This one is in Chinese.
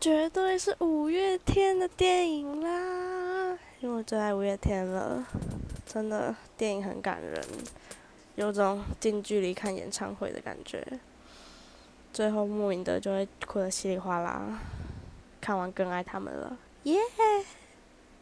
绝对是五月天的电影啦，因为我最爱五月天了，真的电影很感人，有种近距离看演唱会的感觉，最后莫名的就会哭得稀里哗啦，看完更爱他们了，耶！